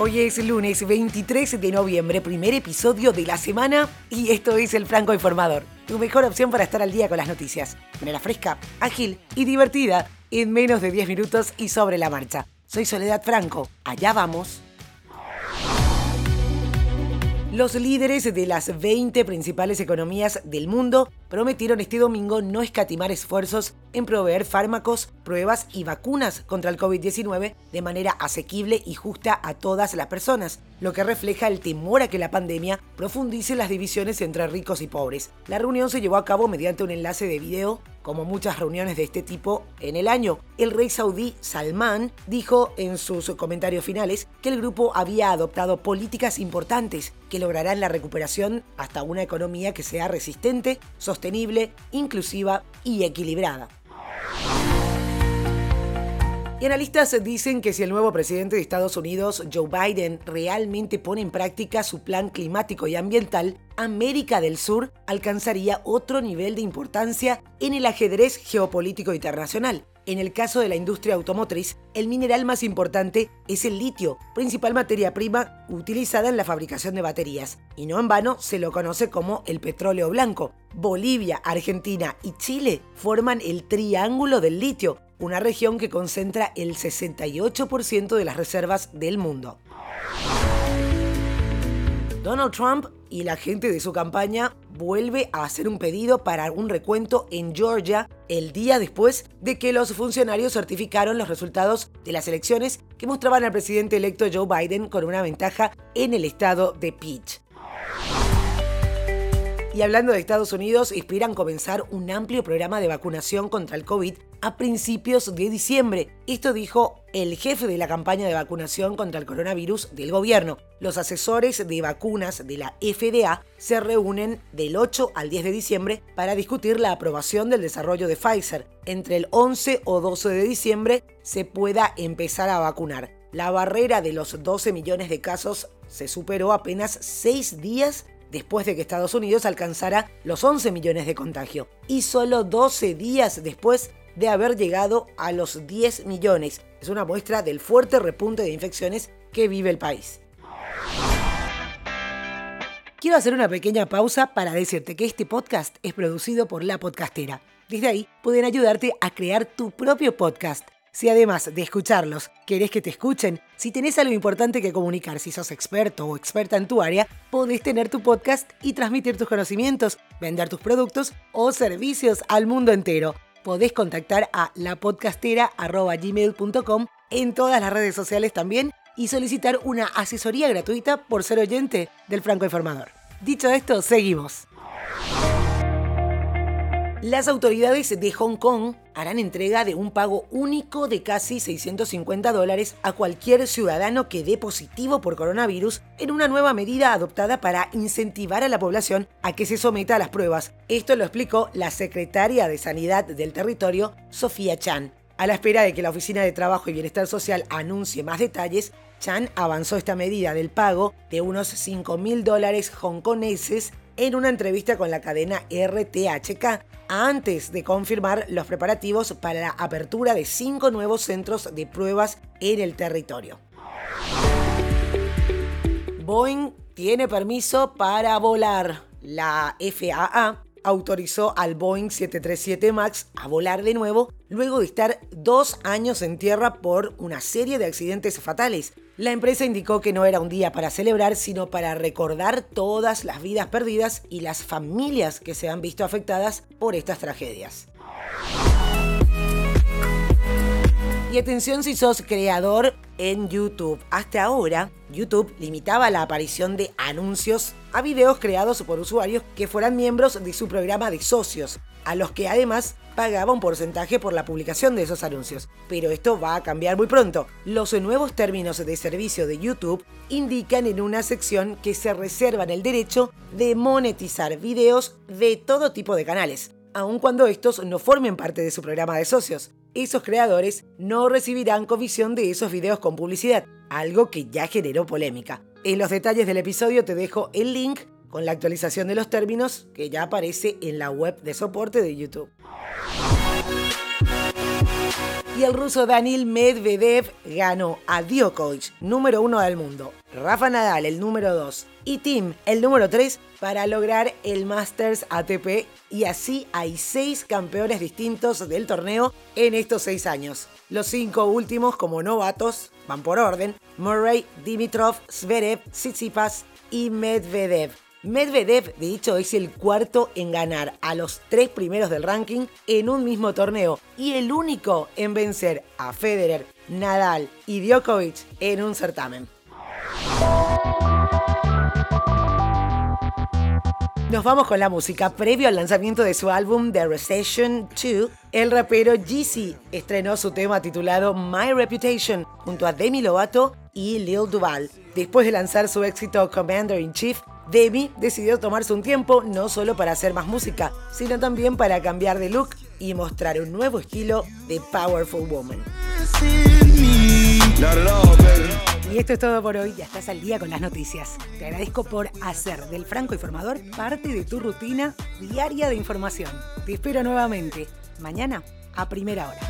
Hoy es lunes 23 de noviembre, primer episodio de la semana y esto es el Franco Informador, tu mejor opción para estar al día con las noticias. De manera fresca, ágil y divertida en menos de 10 minutos y sobre la marcha. Soy Soledad Franco, allá vamos. Los líderes de las 20 principales economías del mundo prometieron este domingo no escatimar esfuerzos en proveer fármacos, pruebas y vacunas contra el COVID-19 de manera asequible y justa a todas las personas, lo que refleja el temor a que la pandemia profundice las divisiones entre ricos y pobres. La reunión se llevó a cabo mediante un enlace de video como muchas reuniones de este tipo en el año. El rey saudí Salman dijo en sus comentarios finales que el grupo había adoptado políticas importantes que lograrán la recuperación hasta una economía que sea resistente, sostenible, inclusiva y equilibrada. Y analistas dicen que si el nuevo presidente de Estados Unidos, Joe Biden, realmente pone en práctica su plan climático y ambiental, América del Sur alcanzaría otro nivel de importancia en el ajedrez geopolítico internacional. En el caso de la industria automotriz, el mineral más importante es el litio, principal materia prima utilizada en la fabricación de baterías, y no en vano se lo conoce como el petróleo blanco. Bolivia, Argentina y Chile forman el Triángulo del Litio, una región que concentra el 68% de las reservas del mundo. Donald Trump y la gente de su campaña vuelve a hacer un pedido para un recuento en Georgia el día después de que los funcionarios certificaron los resultados de las elecciones que mostraban al presidente electo Joe Biden con una ventaja en el estado de Peach. Y hablando de Estados Unidos, esperan comenzar un amplio programa de vacunación contra el COVID a principios de diciembre. Esto dijo el jefe de la campaña de vacunación contra el coronavirus del gobierno. Los asesores de vacunas de la FDA se reúnen del 8 al 10 de diciembre para discutir la aprobación del desarrollo de Pfizer. Entre el 11 o 12 de diciembre se pueda empezar a vacunar. La barrera de los 12 millones de casos se superó apenas 6 días después de que Estados Unidos alcanzara los 11 millones de contagio y solo 12 días después de haber llegado a los 10 millones. Es una muestra del fuerte repunte de infecciones que vive el país. Quiero hacer una pequeña pausa para decirte que este podcast es producido por La Podcastera. Desde ahí pueden ayudarte a crear tu propio podcast si además de escucharlos querés que te escuchen, si tenés algo importante que comunicar, si sos experto o experta en tu área, podés tener tu podcast y transmitir tus conocimientos, vender tus productos o servicios al mundo entero. Podés contactar a lapodcastera.gmail.com en todas las redes sociales también y solicitar una asesoría gratuita por ser oyente del Franco Informador. Dicho esto, seguimos. Las autoridades de Hong Kong harán entrega de un pago único de casi 650 dólares a cualquier ciudadano que dé positivo por coronavirus en una nueva medida adoptada para incentivar a la población a que se someta a las pruebas. Esto lo explicó la secretaria de Sanidad del territorio, Sofía Chan. A la espera de que la Oficina de Trabajo y Bienestar Social anuncie más detalles, Chan avanzó esta medida del pago de unos 5 mil dólares hongkoneses en una entrevista con la cadena RTHK antes de confirmar los preparativos para la apertura de cinco nuevos centros de pruebas en el territorio. Boeing tiene permiso para volar. La FAA autorizó al Boeing 737 MAX a volar de nuevo luego de estar dos años en tierra por una serie de accidentes fatales. La empresa indicó que no era un día para celebrar, sino para recordar todas las vidas perdidas y las familias que se han visto afectadas por estas tragedias. Y atención si sos creador en YouTube. Hasta ahora, YouTube limitaba la aparición de anuncios a videos creados por usuarios que fueran miembros de su programa de socios, a los que además pagaba un porcentaje por la publicación de esos anuncios. Pero esto va a cambiar muy pronto. Los nuevos términos de servicio de YouTube indican en una sección que se reservan el derecho de monetizar videos de todo tipo de canales, aun cuando estos no formen parte de su programa de socios esos creadores no recibirán comisión de esos videos con publicidad, algo que ya generó polémica. En los detalles del episodio te dejo el link con la actualización de los términos que ya aparece en la web de soporte de YouTube. Y el ruso Daniil Medvedev ganó a Djokovic, número uno del mundo, Rafa Nadal, el número dos, y Tim, el número tres, para lograr el Masters ATP. Y así hay seis campeones distintos del torneo en estos seis años. Los cinco últimos, como novatos, van por orden: Murray, Dimitrov, Zverev, Tsitsipas y Medvedev. Medvedev, de hecho, es el cuarto en ganar a los tres primeros del ranking en un mismo torneo y el único en vencer a Federer, Nadal y Djokovic en un certamen. Nos vamos con la música. Previo al lanzamiento de su álbum The Recession 2, el rapero Jeezy estrenó su tema titulado My Reputation junto a Demi Lovato y Lil Duval. Después de lanzar su éxito Commander in Chief, Demi decidió tomarse un tiempo no solo para hacer más música, sino también para cambiar de look y mostrar un nuevo estilo de Powerful Woman. Y esto es todo por hoy, ya estás al día con las noticias. Te agradezco por hacer del Franco Informador parte de tu rutina diaria de información. Te espero nuevamente, mañana a primera hora.